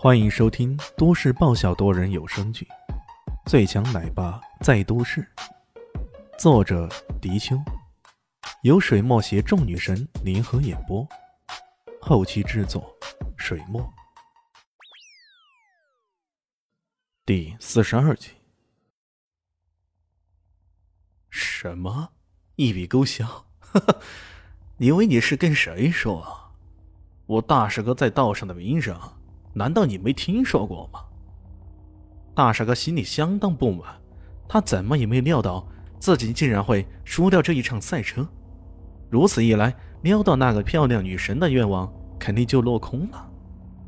欢迎收听都市爆笑多人有声剧《最强奶爸在都市》，作者：迪秋，由水墨携众女神联合演播，后期制作：水墨。第四十二集。什么？一笔勾销？哈哈，你以为你是跟谁说啊？我大师哥在道上的名声，难道你没听说过吗？大傻哥心里相当不满，他怎么也没料到自己竟然会输掉这一场赛车。如此一来，撩到那个漂亮女神的愿望肯定就落空了。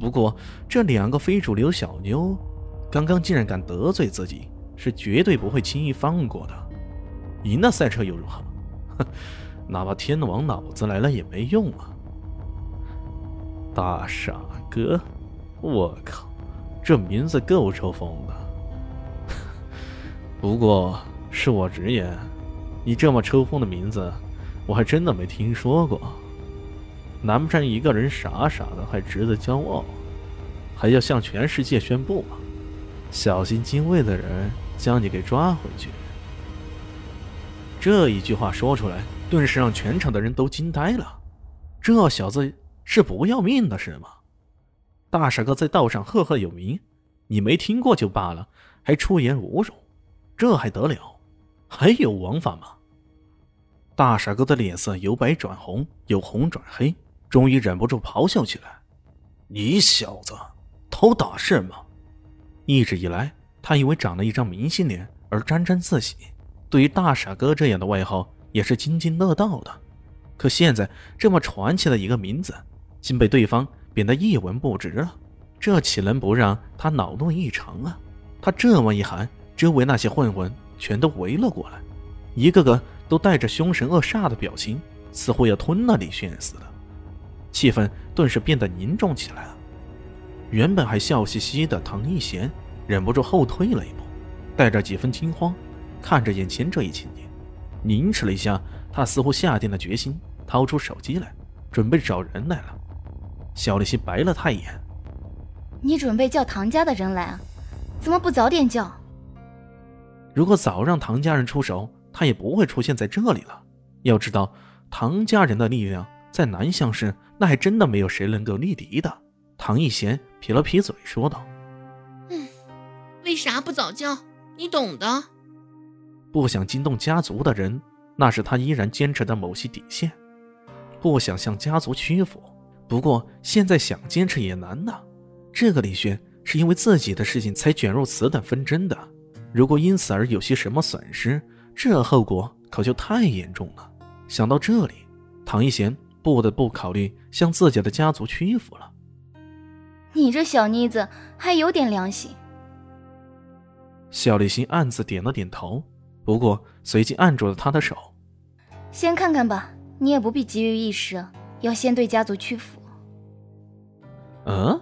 不过，这两个非主流小妞，刚刚竟然敢得罪自己，是绝对不会轻易放过的。赢了赛车又如何？哼，哪怕天王老子来了也没用啊！大傻哥，我靠，这名字够抽风的。不过，恕我直言，你这么抽风的名字，我还真的没听说过。难不成一个人傻傻的还值得骄傲？还要向全世界宣布吗？小心精卫的人将你给抓回去！这一句话说出来，顿时让全场的人都惊呆了。这小子……是不要命的是吗？大傻哥在道上赫赫有名，你没听过就罢了，还出言侮辱，这还得了？还有王法吗？大傻哥的脸色由白转红，由红转黑，终于忍不住咆哮起来：“你小子偷打是吗？”一直以来，他因为长了一张明星脸而沾沾自喜，对于大傻哥这样的外号也是津津乐道的。可现在，这么传奇的一个名字。竟被对方贬得一文不值了，这岂能不让他恼怒异常啊？他这么一喊，周围那些混混全都围了过来，一个个都带着凶神恶煞的表情，似乎要吞了李炫似的。气氛顿时变得凝重起来了。原本还笑嘻嘻的唐一贤忍不住后退了一步，带着几分惊慌，看着眼前这一情景，凝视了一下，他似乎下定了决心，掏出手机来，准备找人来了。肖立新白了他一眼：“你准备叫唐家的人来啊？怎么不早点叫？如果早让唐家人出手，他也不会出现在这里了。要知道，唐家人的力量在南乡市，那还真的没有谁能够力敌的。”唐一贤撇了撇嘴，说道：“嗯，为啥不早叫？你懂的。不想惊动家族的人，那是他依然坚持的某些底线。不想向家族屈服。”不过现在想坚持也难呐。这个李轩是因为自己的事情才卷入此等纷争的，如果因此而有些什么损失，这后果可就太严重了。想到这里，唐一贤不得不考虑向自己的家族屈服了。你这小妮子还有点良心。小李欣暗自点了点头，不过随即按住了他的手。先看看吧，你也不必急于一时，要先对家族屈服。嗯，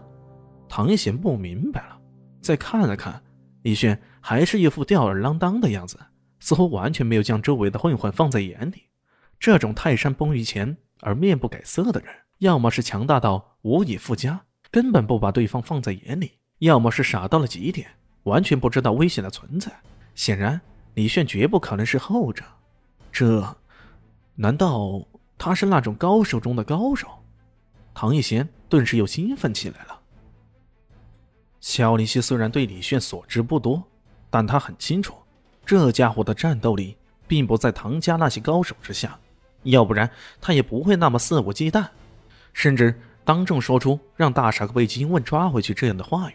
唐一贤不明白了，再看了看李炫，还是一副吊儿郎当的样子，似乎完全没有将周围的混混放在眼里。这种泰山崩于前而面不改色的人，要么是强大到无以复加，根本不把对方放在眼里；要么是傻到了极点，完全不知道危险的存在。显然，李炫绝不可能是后者。这，难道他是那种高手中的高手？唐一贤顿时又兴奋起来了。肖林希虽然对李炫所知不多，但他很清楚，这家伙的战斗力并不在唐家那些高手之下，要不然他也不会那么肆无忌惮，甚至当众说出让大傻哥被金问抓回去这样的话语。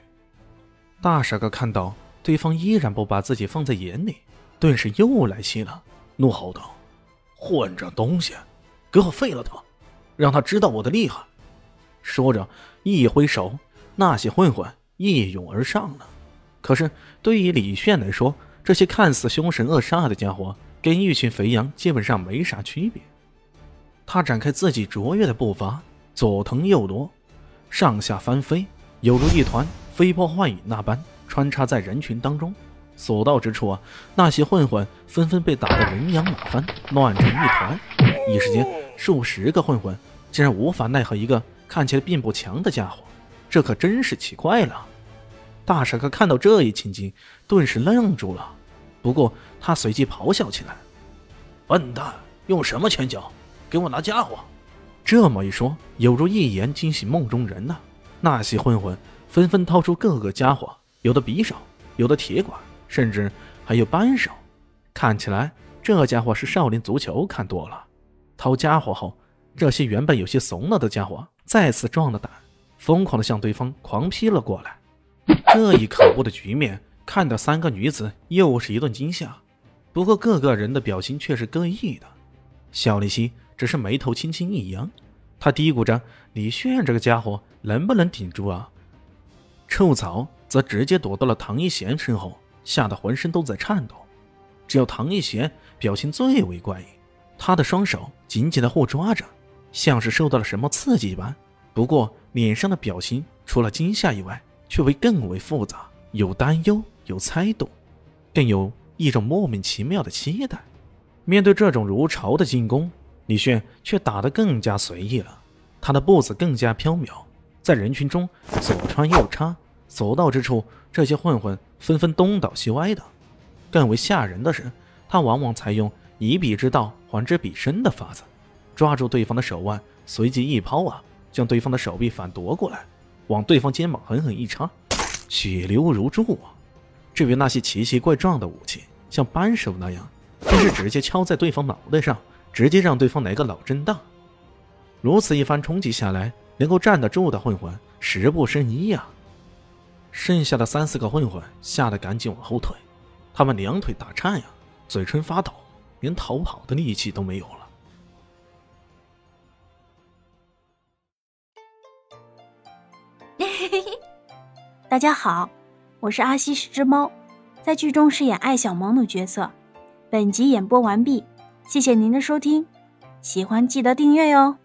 大傻哥看到对方依然不把自己放在眼里，顿时又来气了，怒吼道：“混账东西，给我废了他，让他知道我的厉害！”说着，一挥手，那些混混一涌而上了。可是，对于李炫来说，这些看似凶神恶煞的家伙，跟一群肥羊基本上没啥区别。他展开自己卓越的步伐，左腾右挪，上下翻飞，犹如一团飞波幻影那般穿插在人群当中。所到之处啊，那些混混纷纷被打得人仰马翻，乱成一团。一时间，数十个混混竟然无法奈何一个。看起来并不强的家伙，这可真是奇怪了。大傻哥看到这一情景，顿时愣住了。不过他随即咆哮起来：“笨蛋，用什么拳脚？给我拿家伙！”这么一说，犹如一言惊醒梦中人呐。那些混混纷纷掏出各个家伙，有的匕首，有的铁管，甚至还有扳手。看起来这家伙是少林足球看多了。掏家伙后，这些原本有些怂了的家伙再次壮了胆，疯狂的向对方狂劈了过来。这一可恶的局面，看得三个女子又是一顿惊吓。不过各个人的表情却是各异的。小丽西只是眉头轻轻一扬，她嘀咕着：“李炫这个家伙能不能顶住啊？”臭草则直接躲到了唐一贤身后，吓得浑身都在颤抖。只有唐一贤表情最为怪异，他的双手紧紧地互抓着，像是受到了什么刺激一般。不过脸上的表情除了惊吓以外，却为更为复杂，有担忧，有猜度，更有一种莫名其妙的期待。面对这种如潮的进攻，李炫却打得更加随意了。他的步子更加飘渺，在人群中左穿右插，所到之处，这些混混纷纷东倒西歪的。更为吓人的是，他往往采用以彼之道还之彼身的法子，抓住对方的手腕，随即一抛啊，将对方的手臂反夺过来。往对方肩膀狠狠一插，血流如注啊！至于那些奇奇怪状的武器，像扳手那样，更是直接敲在对方脑袋上，直接让对方来个脑震荡。如此一番冲击下来，能够站得住的混混十不胜一呀！剩下的三四个混混吓得赶紧往后退，他们两腿打颤呀，嘴唇发抖，连逃跑的力气都没有了。大家好，我是阿西是只猫，在剧中饰演艾小萌的角色。本集演播完毕，谢谢您的收听，喜欢记得订阅哟。